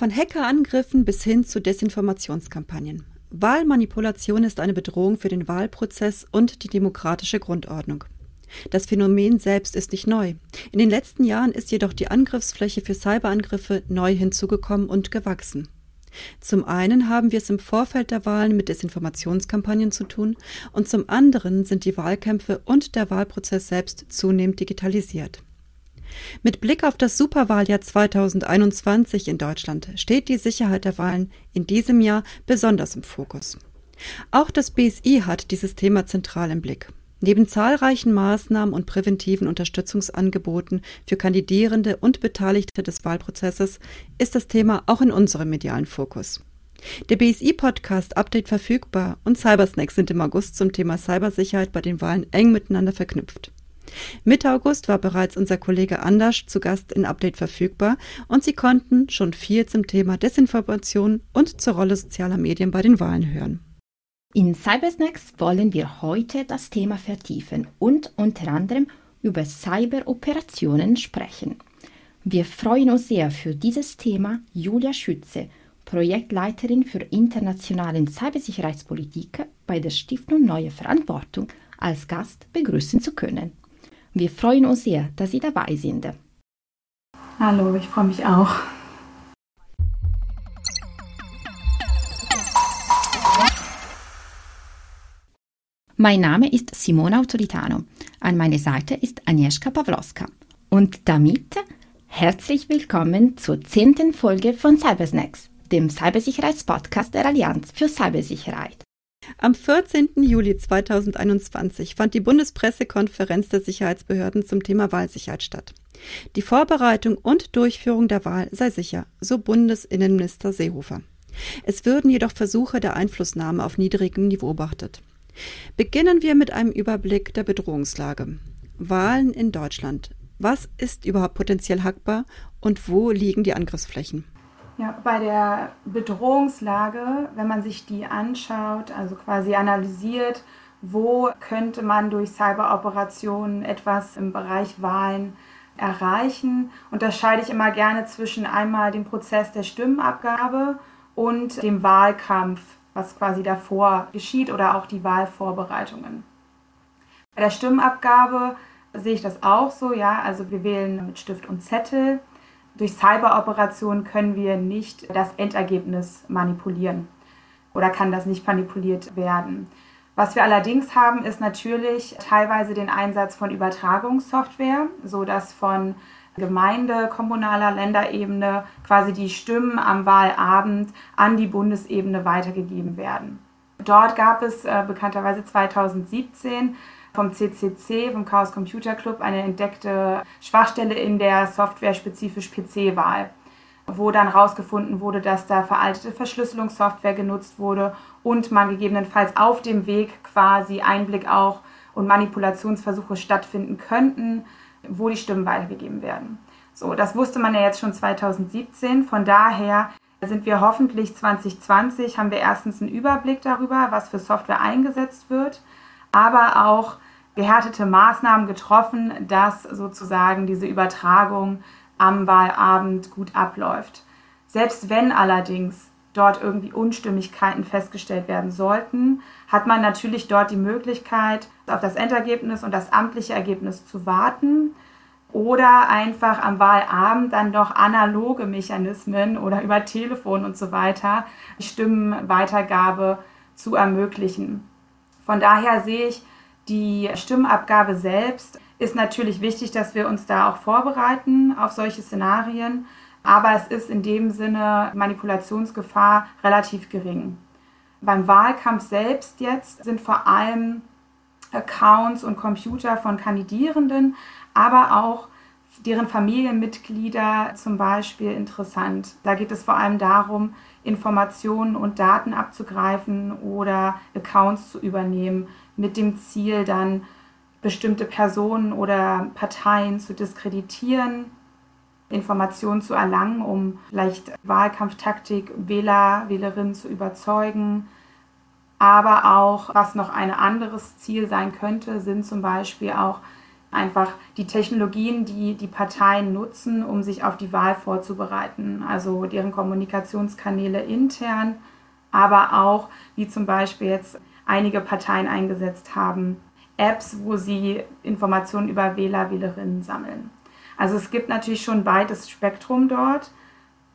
Von Hackerangriffen bis hin zu Desinformationskampagnen. Wahlmanipulation ist eine Bedrohung für den Wahlprozess und die demokratische Grundordnung. Das Phänomen selbst ist nicht neu. In den letzten Jahren ist jedoch die Angriffsfläche für Cyberangriffe neu hinzugekommen und gewachsen. Zum einen haben wir es im Vorfeld der Wahlen mit Desinformationskampagnen zu tun und zum anderen sind die Wahlkämpfe und der Wahlprozess selbst zunehmend digitalisiert. Mit Blick auf das Superwahljahr 2021 in Deutschland steht die Sicherheit der Wahlen in diesem Jahr besonders im Fokus. Auch das BSI hat dieses Thema zentral im Blick. Neben zahlreichen Maßnahmen und präventiven Unterstützungsangeboten für Kandidierende und Beteiligte des Wahlprozesses ist das Thema auch in unserem medialen Fokus. Der BSI-Podcast Update verfügbar und Cybersnacks sind im August zum Thema Cybersicherheit bei den Wahlen eng miteinander verknüpft. Mitte August war bereits unser Kollege Anders zu Gast in Update verfügbar und Sie konnten schon viel zum Thema Desinformation und zur Rolle sozialer Medien bei den Wahlen hören. In Cybersnacks wollen wir heute das Thema vertiefen und unter anderem über Cyberoperationen sprechen. Wir freuen uns sehr für dieses Thema Julia Schütze, Projektleiterin für internationalen Cybersicherheitspolitik bei der Stiftung Neue Verantwortung, als Gast begrüßen zu können. Wir freuen uns sehr, dass Sie dabei sind. Hallo, ich freue mich auch. Mein Name ist Simona Autoritano. An meiner Seite ist Agnieszka Pawlowska. Und damit herzlich willkommen zur zehnten Folge von Cybersnacks, dem Cybersicherheitspodcast der Allianz für Cybersicherheit. Am 14. Juli 2021 fand die Bundespressekonferenz der Sicherheitsbehörden zum Thema Wahlsicherheit statt. Die Vorbereitung und Durchführung der Wahl sei sicher, so Bundesinnenminister Seehofer. Es würden jedoch Versuche der Einflussnahme auf niedrigem Niveau beachtet. Beginnen wir mit einem Überblick der Bedrohungslage. Wahlen in Deutschland. Was ist überhaupt potenziell hackbar und wo liegen die Angriffsflächen? Ja, bei der Bedrohungslage, wenn man sich die anschaut, also quasi analysiert, wo könnte man durch Cyberoperationen etwas im Bereich Wahlen erreichen, unterscheide ich immer gerne zwischen einmal dem Prozess der Stimmenabgabe und dem Wahlkampf, was quasi davor geschieht oder auch die Wahlvorbereitungen. Bei der Stimmenabgabe sehe ich das auch so, ja, also wir wählen mit Stift und Zettel durch Cyberoperationen können wir nicht das Endergebnis manipulieren oder kann das nicht manipuliert werden. Was wir allerdings haben, ist natürlich teilweise den Einsatz von Übertragungssoftware, sodass von Gemeinde, kommunaler Länderebene quasi die Stimmen am Wahlabend an die Bundesebene weitergegeben werden. Dort gab es äh, bekannterweise 2017 vom CCC, vom Chaos Computer Club, eine entdeckte Schwachstelle in der Software spezifisch PC-Wahl, wo dann herausgefunden wurde, dass da veraltete Verschlüsselungssoftware genutzt wurde und man gegebenenfalls auf dem Weg quasi Einblick auch und Manipulationsversuche stattfinden könnten, wo die Stimmen weitergegeben werden. So, das wusste man ja jetzt schon 2017. Von daher sind wir hoffentlich 2020, haben wir erstens einen Überblick darüber, was für Software eingesetzt wird aber auch gehärtete Maßnahmen getroffen, dass sozusagen diese Übertragung am Wahlabend gut abläuft. Selbst wenn allerdings dort irgendwie Unstimmigkeiten festgestellt werden sollten, hat man natürlich dort die Möglichkeit, auf das Endergebnis und das amtliche Ergebnis zu warten oder einfach am Wahlabend dann doch analoge Mechanismen oder über Telefon und so weiter die Stimmenweitergabe zu ermöglichen. Von daher sehe ich, die Stimmabgabe selbst ist natürlich wichtig, dass wir uns da auch vorbereiten auf solche Szenarien. Aber es ist in dem Sinne Manipulationsgefahr relativ gering. Beim Wahlkampf selbst jetzt sind vor allem Accounts und Computer von Kandidierenden, aber auch deren Familienmitglieder zum Beispiel interessant. Da geht es vor allem darum, Informationen und Daten abzugreifen oder Accounts zu übernehmen, mit dem Ziel dann bestimmte Personen oder Parteien zu diskreditieren, Informationen zu erlangen, um vielleicht Wahlkampftaktik Wähler, Wählerinnen zu überzeugen. Aber auch, was noch ein anderes Ziel sein könnte, sind zum Beispiel auch einfach die Technologien, die die Parteien nutzen, um sich auf die Wahl vorzubereiten. Also deren Kommunikationskanäle intern, aber auch, wie zum Beispiel jetzt einige Parteien eingesetzt haben, Apps, wo sie Informationen über Wähler, Wählerinnen sammeln. Also es gibt natürlich schon beides Spektrum dort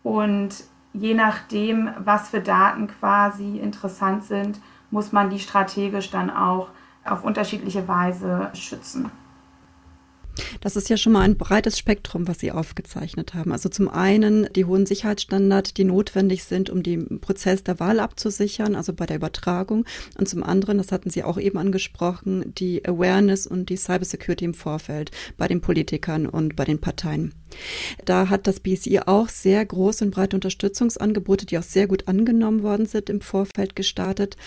und je nachdem, was für Daten quasi interessant sind, muss man die strategisch dann auch auf unterschiedliche Weise schützen. Das ist ja schon mal ein breites Spektrum, was Sie aufgezeichnet haben. Also zum einen die hohen Sicherheitsstandards, die notwendig sind, um den Prozess der Wahl abzusichern, also bei der Übertragung. Und zum anderen, das hatten Sie auch eben angesprochen, die Awareness und die Cybersecurity im Vorfeld bei den Politikern und bei den Parteien. Da hat das BSI auch sehr große und breite Unterstützungsangebote, die auch sehr gut angenommen worden sind, im Vorfeld gestartet.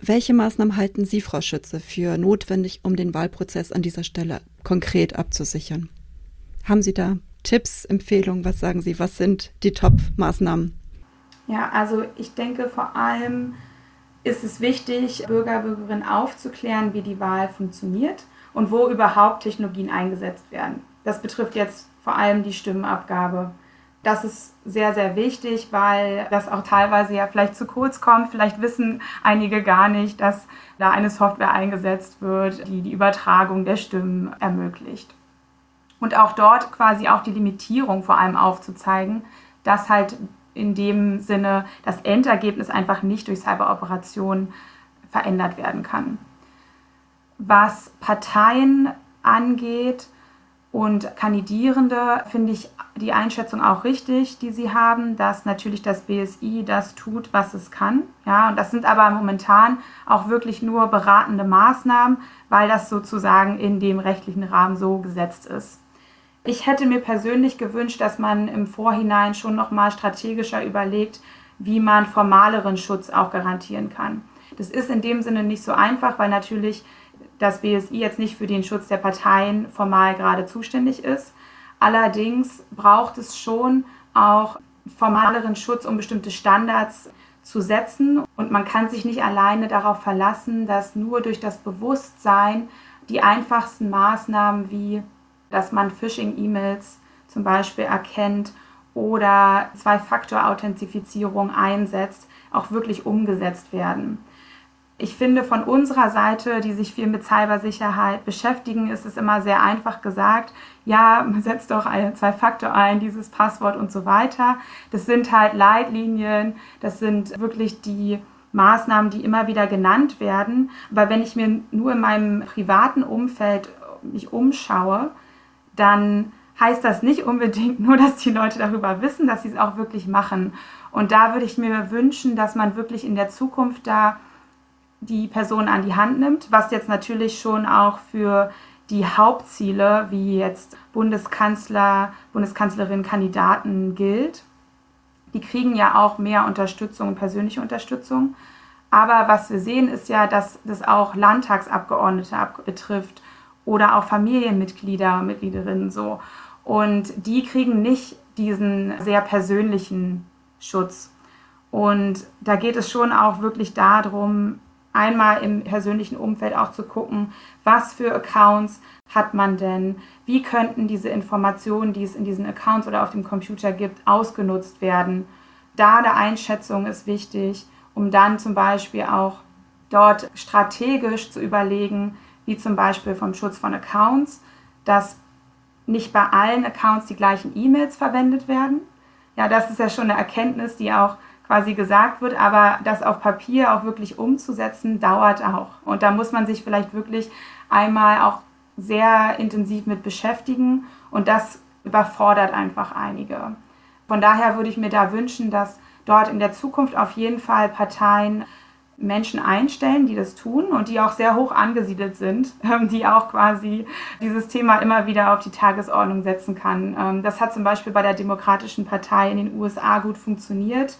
Welche Maßnahmen halten Sie, Frau Schütze, für notwendig, um den Wahlprozess an dieser Stelle konkret abzusichern? Haben Sie da Tipps, Empfehlungen? Was sagen Sie? Was sind die Top-Maßnahmen? Ja, also ich denke vor allem ist es wichtig, Bürger, Bürgerinnen aufzuklären, wie die Wahl funktioniert und wo überhaupt Technologien eingesetzt werden. Das betrifft jetzt vor allem die Stimmenabgabe. Das ist sehr, sehr wichtig, weil das auch teilweise ja vielleicht zu kurz kommt. Vielleicht wissen einige gar nicht, dass da eine Software eingesetzt wird, die die Übertragung der Stimmen ermöglicht. Und auch dort quasi auch die Limitierung vor allem aufzuzeigen, dass halt in dem Sinne das Endergebnis einfach nicht durch Cyberoperationen verändert werden kann. Was Parteien angeht, und Kandidierende finde ich die Einschätzung auch richtig, die sie haben, dass natürlich das BSI das tut, was es kann. Ja, und das sind aber momentan auch wirklich nur beratende Maßnahmen, weil das sozusagen in dem rechtlichen Rahmen so gesetzt ist. Ich hätte mir persönlich gewünscht, dass man im Vorhinein schon noch mal strategischer überlegt, wie man formaleren Schutz auch garantieren kann. Das ist in dem Sinne nicht so einfach, weil natürlich das BSI jetzt nicht für den Schutz der Parteien formal gerade zuständig ist. Allerdings braucht es schon auch formaleren Schutz, um bestimmte Standards zu setzen. Und man kann sich nicht alleine darauf verlassen, dass nur durch das Bewusstsein die einfachsten Maßnahmen wie, dass man Phishing-E-Mails zum Beispiel erkennt oder Zwei-Faktor-Authentifizierung einsetzt, auch wirklich umgesetzt werden ich finde, von unserer Seite, die sich viel mit Cybersicherheit beschäftigen, ist es immer sehr einfach gesagt, ja, setzt doch ein Zwei-Faktor ein, dieses Passwort und so weiter. Das sind halt Leitlinien, das sind wirklich die Maßnahmen, die immer wieder genannt werden. Aber wenn ich mir nur in meinem privaten Umfeld mich umschaue, dann heißt das nicht unbedingt nur, dass die Leute darüber wissen, dass sie es auch wirklich machen. Und da würde ich mir wünschen, dass man wirklich in der Zukunft da die Person an die Hand nimmt, was jetzt natürlich schon auch für die Hauptziele wie jetzt Bundeskanzler, Bundeskanzlerin Kandidaten gilt. Die kriegen ja auch mehr Unterstützung und persönliche Unterstützung. Aber was wir sehen, ist ja, dass das auch Landtagsabgeordnete betrifft oder auch Familienmitglieder, Mitgliederinnen so. Und die kriegen nicht diesen sehr persönlichen Schutz. Und da geht es schon auch wirklich darum, einmal im persönlichen Umfeld auch zu gucken, was für Accounts hat man denn, wie könnten diese Informationen, die es in diesen Accounts oder auf dem Computer gibt, ausgenutzt werden. Da der Einschätzung ist wichtig, um dann zum Beispiel auch dort strategisch zu überlegen, wie zum Beispiel vom Schutz von Accounts, dass nicht bei allen Accounts die gleichen E-Mails verwendet werden. Ja, das ist ja schon eine Erkenntnis, die auch quasi gesagt wird, aber das auf Papier auch wirklich umzusetzen, dauert auch. Und da muss man sich vielleicht wirklich einmal auch sehr intensiv mit beschäftigen und das überfordert einfach einige. Von daher würde ich mir da wünschen, dass dort in der Zukunft auf jeden Fall Parteien Menschen einstellen, die das tun und die auch sehr hoch angesiedelt sind, die auch quasi dieses Thema immer wieder auf die Tagesordnung setzen kann. Ähm, das hat zum Beispiel bei der Demokratischen Partei in den USA gut funktioniert.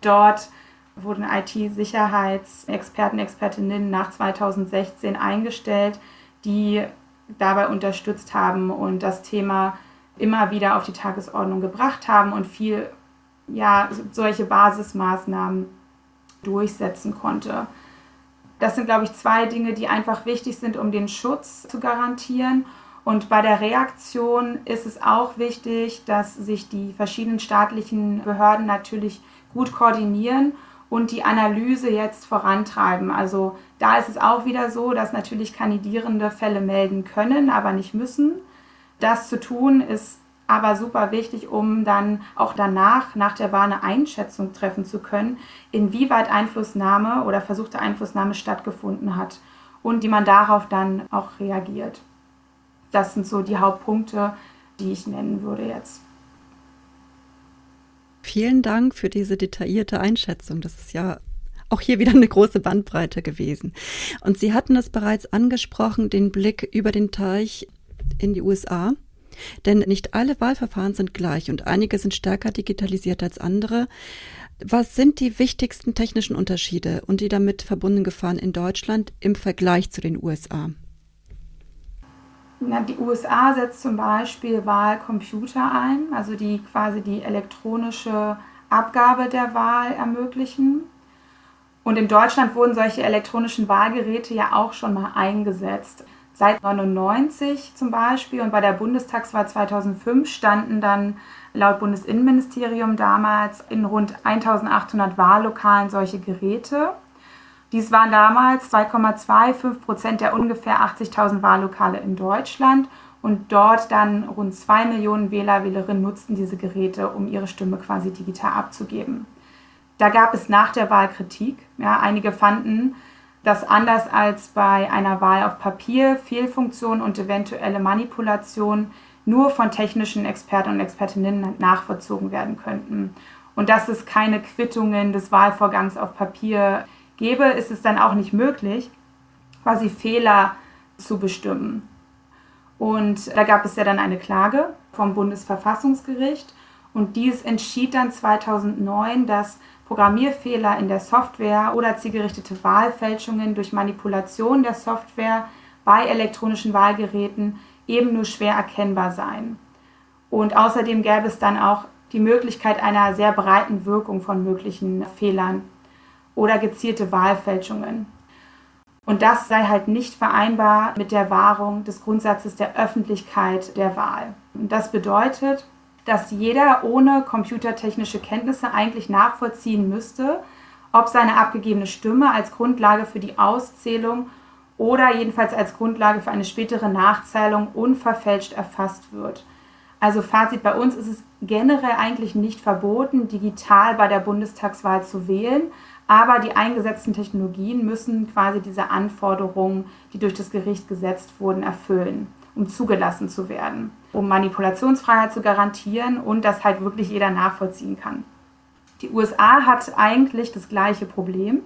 Dort wurden IT-Sicherheitsexperten, Expertinnen nach 2016 eingestellt, die dabei unterstützt haben und das Thema immer wieder auf die Tagesordnung gebracht haben und viel ja, solche Basismaßnahmen durchsetzen konnte. Das sind, glaube ich, zwei Dinge, die einfach wichtig sind, um den Schutz zu garantieren. Und bei der Reaktion ist es auch wichtig, dass sich die verschiedenen staatlichen Behörden natürlich gut koordinieren und die Analyse jetzt vorantreiben. Also da ist es auch wieder so, dass natürlich Kandidierende Fälle melden können, aber nicht müssen. Das zu tun ist aber super wichtig, um dann auch danach, nach der Wahl, eine Einschätzung treffen zu können, inwieweit Einflussnahme oder versuchte Einflussnahme stattgefunden hat und wie man darauf dann auch reagiert. Das sind so die Hauptpunkte, die ich nennen würde jetzt. Vielen Dank für diese detaillierte Einschätzung. Das ist ja auch hier wieder eine große Bandbreite gewesen. Und Sie hatten es bereits angesprochen, den Blick über den Teich in die USA. Denn nicht alle Wahlverfahren sind gleich und einige sind stärker digitalisiert als andere. Was sind die wichtigsten technischen Unterschiede und die damit verbundenen Gefahren in Deutschland im Vergleich zu den USA? Na, die USA setzt zum Beispiel Wahlcomputer ein, also die quasi die elektronische Abgabe der Wahl ermöglichen. Und in Deutschland wurden solche elektronischen Wahlgeräte ja auch schon mal eingesetzt. Seit 1999 zum Beispiel und bei der Bundestagswahl 2005 standen dann laut Bundesinnenministerium damals in rund 1800 Wahllokalen solche Geräte. Dies waren damals 2,25 Prozent der ungefähr 80.000 Wahllokale in Deutschland und dort dann rund zwei Millionen Wähler, Wählerinnen nutzten diese Geräte, um ihre Stimme quasi digital abzugeben. Da gab es nach der Wahl Kritik. Ja, einige fanden, dass anders als bei einer Wahl auf Papier Fehlfunktionen und eventuelle Manipulationen nur von technischen Experten und Expertinnen nachvollzogen werden könnten. Und dass es keine Quittungen des Wahlvorgangs auf Papier gäbe, ist es dann auch nicht möglich, quasi Fehler zu bestimmen. Und da gab es ja dann eine Klage vom Bundesverfassungsgericht und dies entschied dann 2009, dass Programmierfehler in der Software oder zielgerichtete Wahlfälschungen durch Manipulation der Software bei elektronischen Wahlgeräten eben nur schwer erkennbar seien. Und außerdem gäbe es dann auch die Möglichkeit einer sehr breiten Wirkung von möglichen Fehlern oder gezielte Wahlfälschungen. Und das sei halt nicht vereinbar mit der Wahrung des Grundsatzes der Öffentlichkeit der Wahl. Und das bedeutet, dass jeder ohne computertechnische Kenntnisse eigentlich nachvollziehen müsste, ob seine abgegebene Stimme als Grundlage für die Auszählung oder jedenfalls als Grundlage für eine spätere Nachzählung unverfälscht erfasst wird. Also Fazit, bei uns ist es generell eigentlich nicht verboten, digital bei der Bundestagswahl zu wählen, aber die eingesetzten Technologien müssen quasi diese Anforderungen, die durch das Gericht gesetzt wurden, erfüllen, um zugelassen zu werden, um Manipulationsfreiheit zu garantieren und dass halt wirklich jeder nachvollziehen kann. Die USA hat eigentlich das gleiche Problem,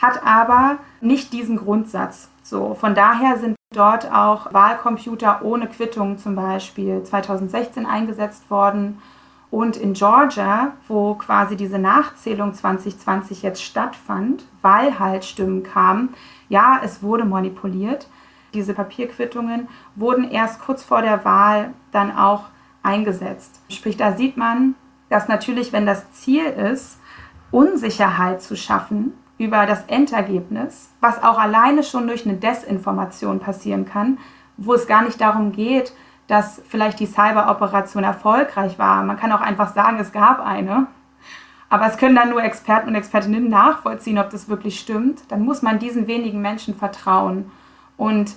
hat aber nicht diesen Grundsatz. So, von daher sind dort auch Wahlcomputer ohne Quittung zum Beispiel 2016 eingesetzt worden und in Georgia, wo quasi diese Nachzählung 2020 jetzt stattfand, weil halt Stimmen kamen, ja, es wurde manipuliert. Diese Papierquittungen wurden erst kurz vor der Wahl dann auch eingesetzt. Sprich, da sieht man, dass natürlich, wenn das Ziel ist, Unsicherheit zu schaffen über das Endergebnis, was auch alleine schon durch eine Desinformation passieren kann, wo es gar nicht darum geht, dass vielleicht die Cyberoperation erfolgreich war. Man kann auch einfach sagen, es gab eine. Aber es können dann nur Experten und Expertinnen nachvollziehen, ob das wirklich stimmt. Dann muss man diesen wenigen Menschen vertrauen. Und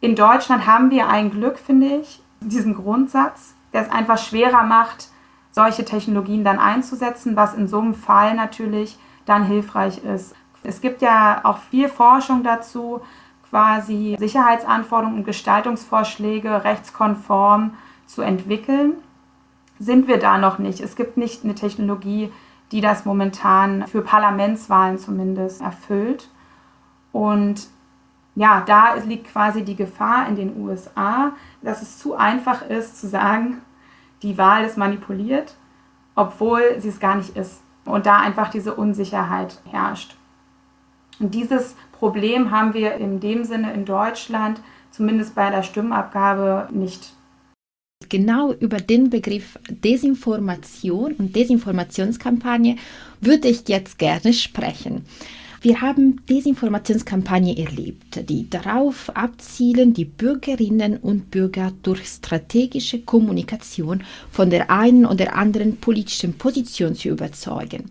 in Deutschland haben wir ein Glück, finde ich, diesen Grundsatz, der es einfach schwerer macht, solche Technologien dann einzusetzen, was in so einem Fall natürlich dann hilfreich ist. Es gibt ja auch viel Forschung dazu, quasi Sicherheitsanforderungen und Gestaltungsvorschläge rechtskonform zu entwickeln, sind wir da noch nicht. Es gibt nicht eine Technologie, die das momentan für Parlamentswahlen zumindest erfüllt. Und ja, da liegt quasi die Gefahr in den USA, dass es zu einfach ist zu sagen, die Wahl ist manipuliert, obwohl sie es gar nicht ist. Und da einfach diese Unsicherheit herrscht. Und dieses Problem haben wir in dem Sinne in Deutschland, zumindest bei der Stimmabgabe, nicht. Genau über den Begriff Desinformation und Desinformationskampagne würde ich jetzt gerne sprechen. Wir haben Desinformationskampagnen erlebt, die darauf abzielen, die Bürgerinnen und Bürger durch strategische Kommunikation von der einen oder anderen politischen Position zu überzeugen.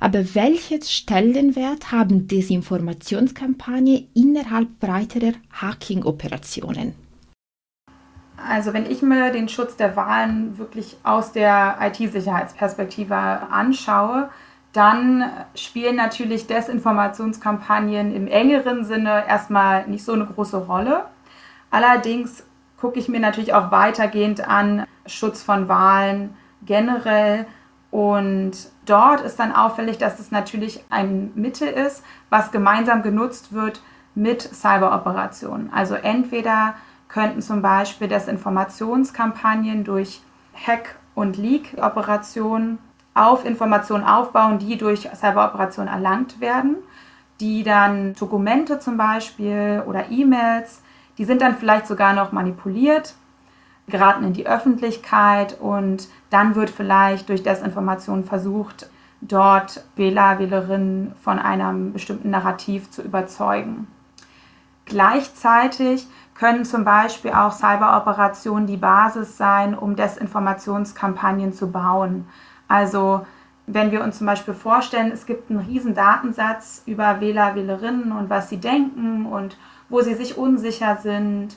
Aber welchen Stellenwert haben Desinformationskampagnen innerhalb breiterer Hacking-Operationen? Also wenn ich mir den Schutz der Wahlen wirklich aus der IT-Sicherheitsperspektive anschaue, dann spielen natürlich Desinformationskampagnen im engeren Sinne erstmal nicht so eine große Rolle. Allerdings gucke ich mir natürlich auch weitergehend an Schutz von Wahlen generell. Und dort ist dann auffällig, dass es natürlich ein Mittel ist, was gemeinsam genutzt wird mit Cyberoperationen. Also entweder könnten zum Beispiel Desinformationskampagnen durch Hack- und Leak-Operationen auf Informationen aufbauen, die durch Cyberoperationen erlangt werden, die dann Dokumente zum Beispiel oder E-Mails, die sind dann vielleicht sogar noch manipuliert, geraten in die Öffentlichkeit und dann wird vielleicht durch Desinformation versucht, dort Wähler, Wählerinnen von einem bestimmten Narrativ zu überzeugen. Gleichzeitig können zum Beispiel auch Cyberoperationen die Basis sein, um Desinformationskampagnen zu bauen. Also wenn wir uns zum Beispiel vorstellen, es gibt einen riesen Datensatz über Wähler, Wählerinnen und was sie denken und wo sie sich unsicher sind,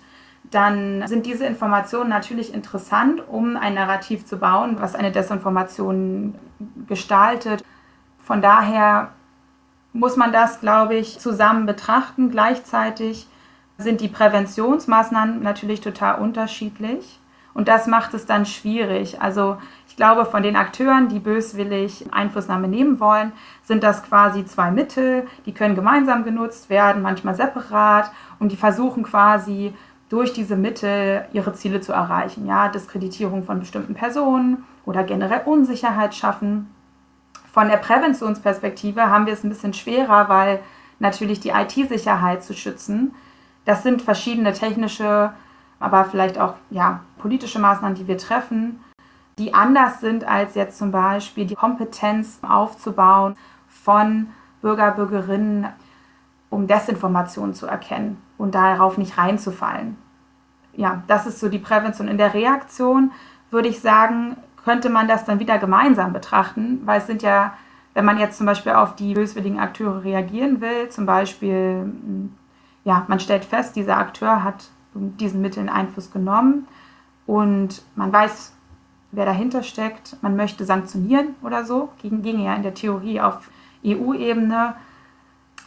dann sind diese Informationen natürlich interessant, um ein Narrativ zu bauen, was eine Desinformation gestaltet. Von daher muss man das, glaube ich, zusammen betrachten. Gleichzeitig sind die Präventionsmaßnahmen natürlich total unterschiedlich. Und das macht es dann schwierig. Also ich glaube, von den Akteuren, die böswillig Einflussnahme nehmen wollen, sind das quasi zwei Mittel. Die können gemeinsam genutzt werden, manchmal separat. Und die versuchen quasi durch diese Mittel ihre Ziele zu erreichen. Ja, Diskreditierung von bestimmten Personen oder generell Unsicherheit schaffen. Von der Präventionsperspektive haben wir es ein bisschen schwerer, weil natürlich die IT-Sicherheit zu schützen, das sind verschiedene technische aber vielleicht auch ja, politische Maßnahmen, die wir treffen, die anders sind als jetzt zum Beispiel die Kompetenz aufzubauen von Bürger, Bürgerinnen, um Desinformation zu erkennen und darauf nicht reinzufallen. Ja, das ist so die Prävention. In der Reaktion würde ich sagen, könnte man das dann wieder gemeinsam betrachten, weil es sind ja, wenn man jetzt zum Beispiel auf die böswilligen Akteure reagieren will, zum Beispiel, ja, man stellt fest, dieser Akteur hat diesen Mitteln Einfluss genommen und man weiß, wer dahinter steckt. Man möchte sanktionieren oder so, ginge ja in der Theorie auf EU-Ebene.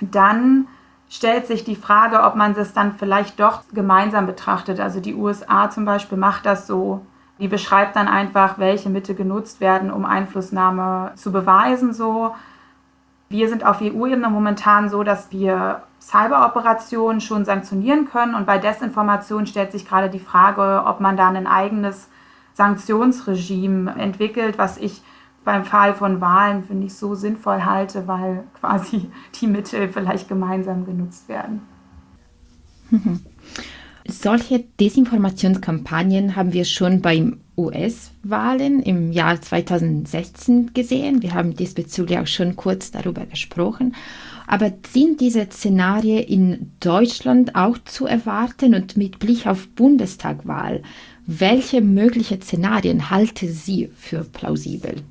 Dann stellt sich die Frage, ob man das dann vielleicht doch gemeinsam betrachtet. Also die USA zum Beispiel macht das so. Die beschreibt dann einfach, welche Mittel genutzt werden, um Einflussnahme zu beweisen. So, wir sind auf EU-Ebene momentan so, dass wir Cyberoperationen schon sanktionieren können. Und bei Desinformation stellt sich gerade die Frage, ob man da ein eigenes Sanktionsregime entwickelt, was ich beim Fall von Wahlen, finde ich, so sinnvoll halte, weil quasi die Mittel vielleicht gemeinsam genutzt werden. Solche Desinformationskampagnen haben wir schon beim US-Wahlen im Jahr 2016 gesehen. Wir haben diesbezüglich auch schon kurz darüber gesprochen. Aber sind diese Szenarien in Deutschland auch zu erwarten und mit Blick auf Bundestagwahl? Welche möglichen Szenarien halte sie für plausibel?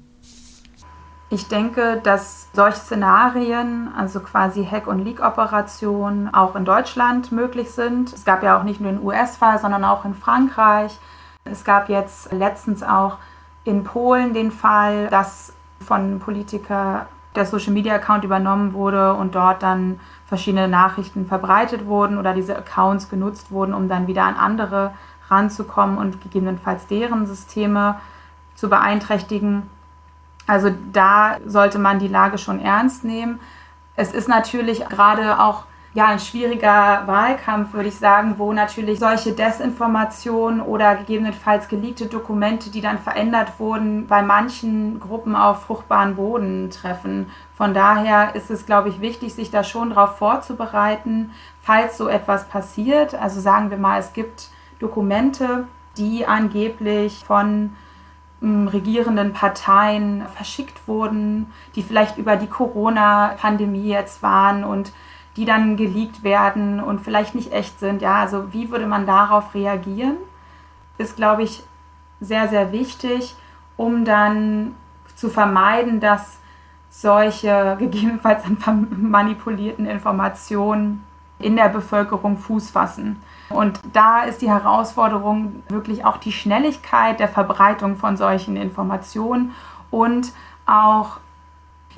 Ich denke, dass solche Szenarien, also quasi Hack- und Leak-Operationen, auch in Deutschland möglich sind. Es gab ja auch nicht nur den US-Fall, sondern auch in Frankreich. Es gab jetzt letztens auch in Polen den Fall, dass von Politiker der Social Media Account übernommen wurde und dort dann verschiedene Nachrichten verbreitet wurden oder diese Accounts genutzt wurden, um dann wieder an andere ranzukommen und gegebenenfalls deren Systeme zu beeinträchtigen. Also da sollte man die Lage schon ernst nehmen. Es ist natürlich gerade auch ja, ein schwieriger Wahlkampf, würde ich sagen, wo natürlich solche Desinformationen oder gegebenenfalls geleakte Dokumente, die dann verändert wurden, bei manchen Gruppen auf fruchtbaren Boden treffen. Von daher ist es, glaube ich, wichtig, sich da schon darauf vorzubereiten, falls so etwas passiert. Also sagen wir mal, es gibt Dokumente, die angeblich von regierenden Parteien verschickt wurden, die vielleicht über die Corona-Pandemie jetzt waren und die dann geleakt werden und vielleicht nicht echt sind. Ja, also wie würde man darauf reagieren? Ist, glaube ich, sehr, sehr wichtig, um dann zu vermeiden, dass solche gegebenenfalls manipulierten Informationen in der Bevölkerung Fuß fassen. Und da ist die Herausforderung wirklich auch die Schnelligkeit der Verbreitung von solchen Informationen und auch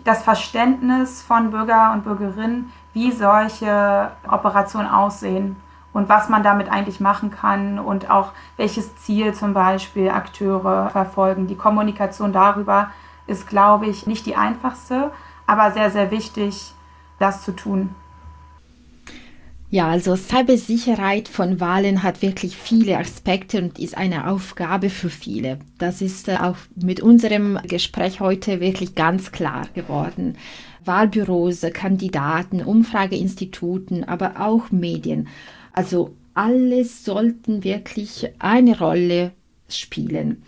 das Verständnis von Bürger und Bürgerinnen, wie solche Operationen aussehen und was man damit eigentlich machen kann und auch welches Ziel zum Beispiel Akteure verfolgen. Die Kommunikation darüber ist, glaube ich, nicht die einfachste, aber sehr, sehr wichtig, das zu tun. Ja, also Cybersicherheit von Wahlen hat wirklich viele Aspekte und ist eine Aufgabe für viele. Das ist äh, auch mit unserem Gespräch heute wirklich ganz klar geworden. Wahlbüros, Kandidaten, Umfrageinstituten, aber auch Medien. Also alles sollten wirklich eine Rolle spielen.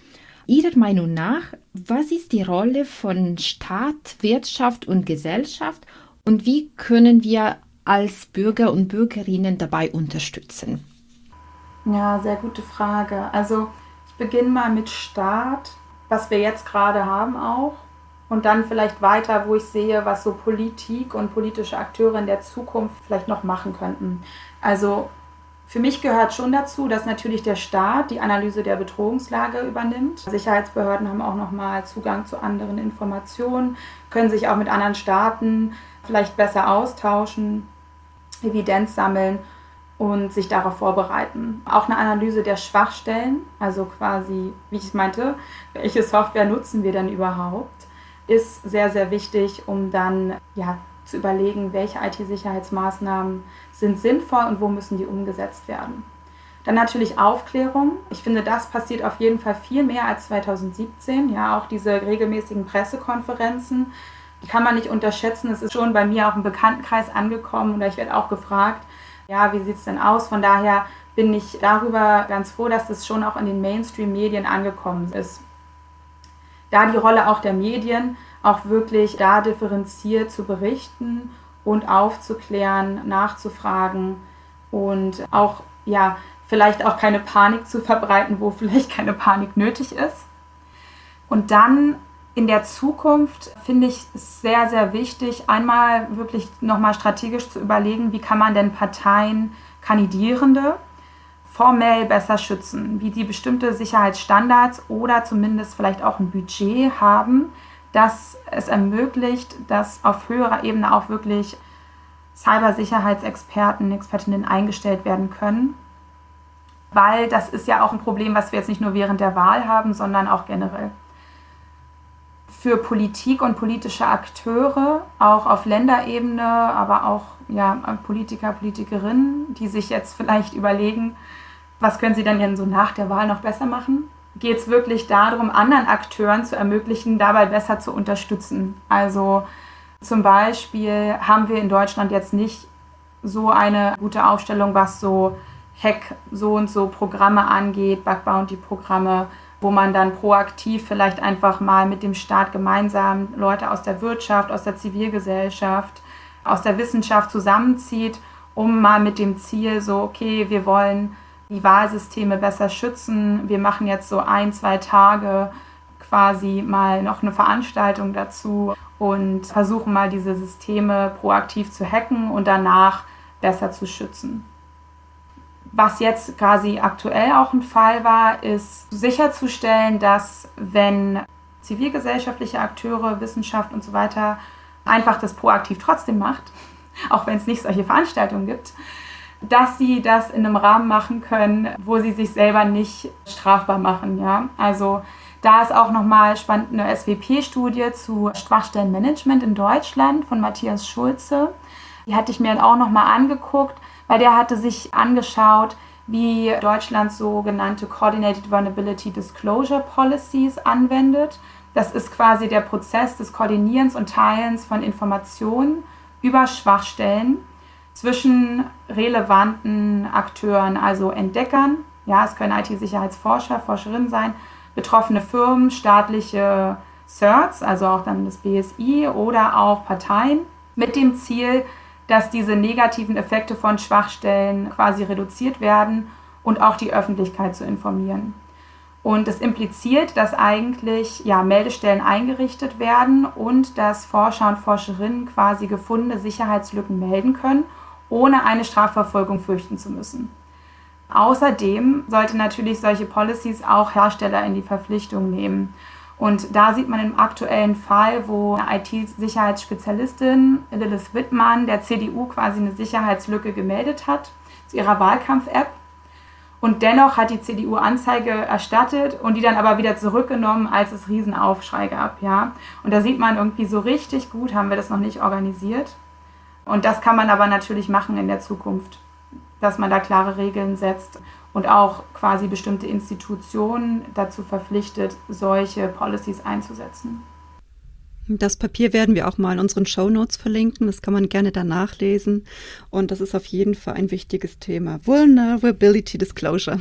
Ihrer Meinung nach, was ist die Rolle von Staat, Wirtschaft und Gesellschaft und wie können wir als Bürger und Bürgerinnen dabei unterstützen? Ja, sehr gute Frage. Also ich beginne mal mit Staat, was wir jetzt gerade haben auch. Und dann vielleicht weiter, wo ich sehe, was so Politik und politische Akteure in der Zukunft vielleicht noch machen könnten. Also für mich gehört schon dazu, dass natürlich der Staat die Analyse der Bedrohungslage übernimmt. Sicherheitsbehörden haben auch nochmal Zugang zu anderen Informationen, können sich auch mit anderen Staaten vielleicht besser austauschen. Evidenz sammeln und sich darauf vorbereiten. Auch eine Analyse der Schwachstellen, also quasi, wie ich meinte, welche Software nutzen wir denn überhaupt, ist sehr, sehr wichtig, um dann ja, zu überlegen, welche IT-Sicherheitsmaßnahmen sind sinnvoll und wo müssen die umgesetzt werden. Dann natürlich Aufklärung. Ich finde, das passiert auf jeden Fall viel mehr als 2017. Ja, auch diese regelmäßigen Pressekonferenzen kann man nicht unterschätzen. Es ist schon bei mir auch im Bekanntenkreis angekommen und ich werde auch gefragt, ja, wie sieht es denn aus? Von daher bin ich darüber ganz froh, dass das schon auch in den Mainstream-Medien angekommen ist. Da die Rolle auch der Medien, auch wirklich da differenziert zu berichten und aufzuklären, nachzufragen und auch, ja, vielleicht auch keine Panik zu verbreiten, wo vielleicht keine Panik nötig ist. Und dann in der Zukunft finde ich es sehr, sehr wichtig, einmal wirklich nochmal strategisch zu überlegen, wie kann man denn Parteien, Kandidierende formell besser schützen, wie die bestimmte Sicherheitsstandards oder zumindest vielleicht auch ein Budget haben, das es ermöglicht, dass auf höherer Ebene auch wirklich Cybersicherheitsexperten, Expertinnen eingestellt werden können. Weil das ist ja auch ein Problem, was wir jetzt nicht nur während der Wahl haben, sondern auch generell für Politik und politische Akteure, auch auf Länderebene, aber auch ja, Politiker, Politikerinnen, die sich jetzt vielleicht überlegen, was können sie denn, denn so nach der Wahl noch besser machen? Geht es wirklich darum, anderen Akteuren zu ermöglichen, dabei besser zu unterstützen? Also zum Beispiel haben wir in Deutschland jetzt nicht so eine gute Aufstellung, was so Hack so und so Programme angeht, Bug Bounty Programme wo man dann proaktiv vielleicht einfach mal mit dem Staat gemeinsam Leute aus der Wirtschaft, aus der Zivilgesellschaft, aus der Wissenschaft zusammenzieht, um mal mit dem Ziel so, okay, wir wollen die Wahlsysteme besser schützen. Wir machen jetzt so ein, zwei Tage quasi mal noch eine Veranstaltung dazu und versuchen mal diese Systeme proaktiv zu hacken und danach besser zu schützen. Was jetzt quasi aktuell auch ein Fall war, ist sicherzustellen, dass wenn zivilgesellschaftliche Akteure, Wissenschaft und so weiter einfach das proaktiv trotzdem macht, auch wenn es nicht solche Veranstaltungen gibt, dass sie das in einem Rahmen machen können, wo sie sich selber nicht strafbar machen. Ja? Also da ist auch nochmal spannend eine SWP-Studie zu Schwachstellenmanagement in Deutschland von Matthias Schulze. Die hatte ich mir dann auch nochmal angeguckt weil der hatte sich angeschaut, wie Deutschland sogenannte Coordinated Vulnerability Disclosure Policies anwendet. Das ist quasi der Prozess des Koordinierens und Teilens von Informationen über Schwachstellen zwischen relevanten Akteuren, also Entdeckern, ja, es können IT-Sicherheitsforscher, Forscherinnen sein, betroffene Firmen, staatliche CERTs, also auch dann das BSI oder auch Parteien, mit dem Ziel, dass diese negativen Effekte von Schwachstellen quasi reduziert werden und auch die Öffentlichkeit zu informieren. Und das impliziert, dass eigentlich ja, Meldestellen eingerichtet werden und dass Forscher und Forscherinnen quasi gefundene Sicherheitslücken melden können, ohne eine Strafverfolgung fürchten zu müssen. Außerdem sollte natürlich solche Policies auch Hersteller in die Verpflichtung nehmen. Und da sieht man im aktuellen Fall, wo eine IT-Sicherheitsspezialistin Lilith Wittmann der CDU quasi eine Sicherheitslücke gemeldet hat zu ihrer Wahlkampf-App. Und dennoch hat die CDU Anzeige erstattet und die dann aber wieder zurückgenommen, als es Riesenaufschrei gab. Ja? Und da sieht man irgendwie so richtig gut, haben wir das noch nicht organisiert. Und das kann man aber natürlich machen in der Zukunft, dass man da klare Regeln setzt und auch quasi bestimmte Institutionen dazu verpflichtet, solche Policies einzusetzen. Das Papier werden wir auch mal in unseren Show Notes verlinken. Das kann man gerne danach lesen. Und das ist auf jeden Fall ein wichtiges Thema. Vulnerability Disclosure.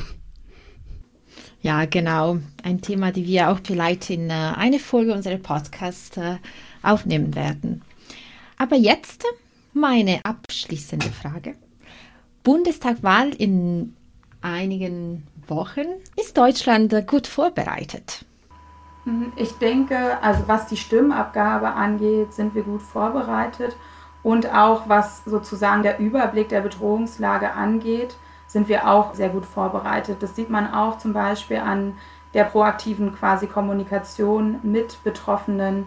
Ja, genau. Ein Thema, die wir auch vielleicht in äh, eine Folge unserer Podcast äh, aufnehmen werden. Aber jetzt meine abschließende Frage. Bundestagwahl in einigen Wochen. Ist Deutschland äh, gut vorbereitet? Mhm, ich denke, also was die Stimmabgabe angeht, sind wir gut vorbereitet. Und auch was sozusagen der Überblick der Bedrohungslage angeht, sind wir auch sehr gut vorbereitet. Das sieht man auch zum Beispiel an der proaktiven quasi Kommunikation mit Betroffenen,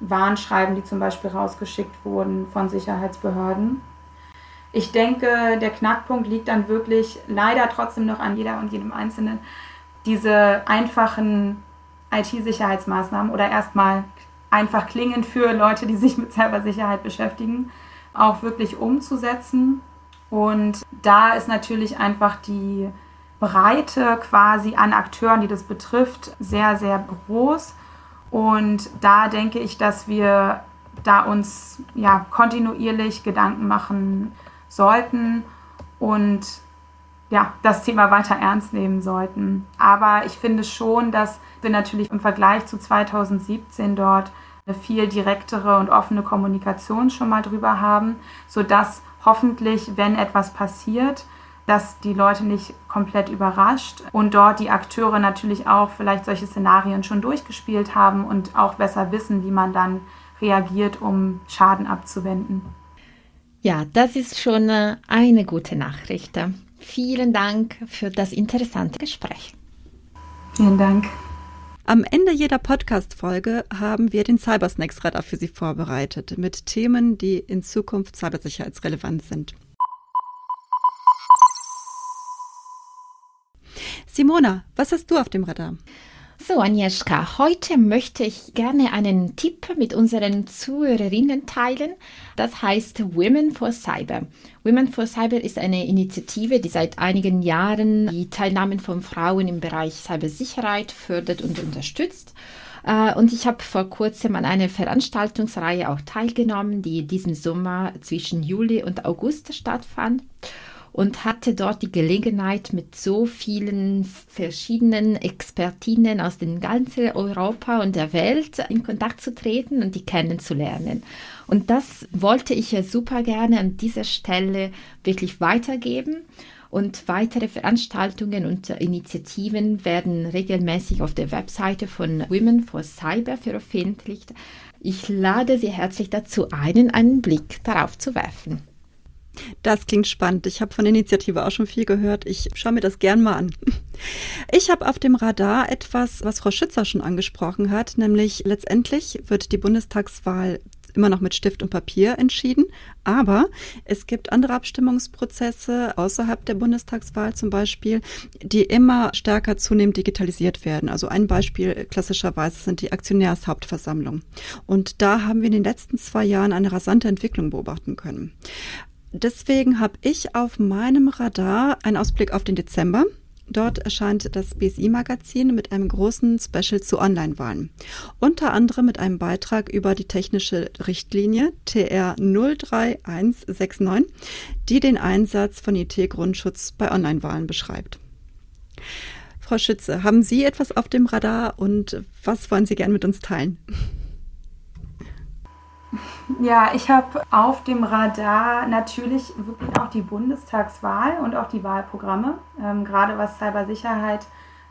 Warnschreiben, die zum Beispiel rausgeschickt wurden von Sicherheitsbehörden. Ich denke, der Knackpunkt liegt dann wirklich leider trotzdem noch an jeder und jedem Einzelnen, diese einfachen IT-Sicherheitsmaßnahmen oder erstmal einfach klingen für Leute, die sich mit Cybersicherheit beschäftigen, auch wirklich umzusetzen. Und da ist natürlich einfach die Breite quasi an Akteuren, die das betrifft, sehr, sehr groß. Und da denke ich, dass wir da uns ja kontinuierlich Gedanken machen sollten und ja, das Thema weiter ernst nehmen sollten. Aber ich finde schon, dass wir natürlich im Vergleich zu 2017 dort eine viel direktere und offene Kommunikation schon mal drüber haben, sodass hoffentlich, wenn etwas passiert, dass die Leute nicht komplett überrascht und dort die Akteure natürlich auch vielleicht solche Szenarien schon durchgespielt haben und auch besser wissen, wie man dann reagiert, um Schaden abzuwenden. Ja, das ist schon äh, eine gute Nachricht. Vielen Dank für das interessante Gespräch. Vielen Dank. Am Ende jeder Podcast-Folge haben wir den Cybersnacks-Radar für Sie vorbereitet mit Themen, die in Zukunft cybersicherheitsrelevant sind. Simona, was hast du auf dem Radar? So, Agnieszka, heute möchte ich gerne einen Tipp mit unseren Zuhörerinnen teilen. Das heißt Women for Cyber. Women for Cyber ist eine Initiative, die seit einigen Jahren die Teilnahme von Frauen im Bereich Cybersicherheit fördert und unterstützt. Äh, und ich habe vor kurzem an einer Veranstaltungsreihe auch teilgenommen, die diesen Sommer zwischen Juli und August stattfand und hatte dort die Gelegenheit, mit so vielen verschiedenen Expertinnen aus den ganzen Europa und der Welt in Kontakt zu treten und die kennenzulernen. Und das wollte ich ja super gerne an dieser Stelle wirklich weitergeben. Und weitere Veranstaltungen und Initiativen werden regelmäßig auf der Webseite von Women for Cyber veröffentlicht. Ich lade Sie herzlich dazu ein, einen Blick darauf zu werfen. Das klingt spannend. Ich habe von der Initiative auch schon viel gehört. Ich schaue mir das gern mal an. Ich habe auf dem Radar etwas, was Frau Schützer schon angesprochen hat, nämlich letztendlich wird die Bundestagswahl immer noch mit Stift und Papier entschieden. Aber es gibt andere Abstimmungsprozesse außerhalb der Bundestagswahl zum Beispiel, die immer stärker zunehmend digitalisiert werden. Also ein Beispiel klassischerweise sind die Aktionärshauptversammlungen. Und da haben wir in den letzten zwei Jahren eine rasante Entwicklung beobachten können. Deswegen habe ich auf meinem Radar einen Ausblick auf den Dezember. Dort erscheint das BSI-Magazin mit einem großen Special zu Online-Wahlen. Unter anderem mit einem Beitrag über die technische Richtlinie TR 03169, die den Einsatz von IT-Grundschutz bei Online-Wahlen beschreibt. Frau Schütze, haben Sie etwas auf dem Radar und was wollen Sie gerne mit uns teilen? Ja, ich habe auf dem Radar natürlich wirklich auch die Bundestagswahl und auch die Wahlprogramme, ähm, gerade was Cybersicherheit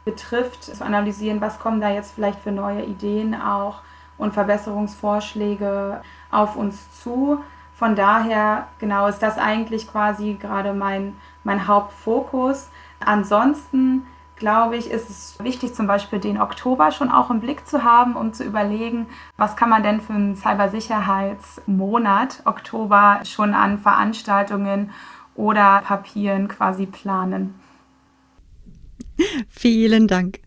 betrifft, zu analysieren, was kommen da jetzt vielleicht für neue Ideen auch und Verbesserungsvorschläge auf uns zu. Von daher, genau, ist das eigentlich quasi gerade mein, mein Hauptfokus. Ansonsten glaube ich, ist es wichtig, zum Beispiel den Oktober schon auch im Blick zu haben, um zu überlegen, was kann man denn für einen Cybersicherheitsmonat Oktober schon an Veranstaltungen oder Papieren quasi planen. Vielen Dank.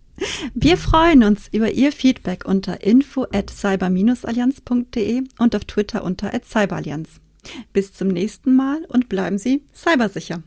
Wir freuen uns über Ihr Feedback unter info at cyber-allianz.de und auf Twitter unter at cyberallianz. Bis zum nächsten Mal und bleiben Sie cybersicher.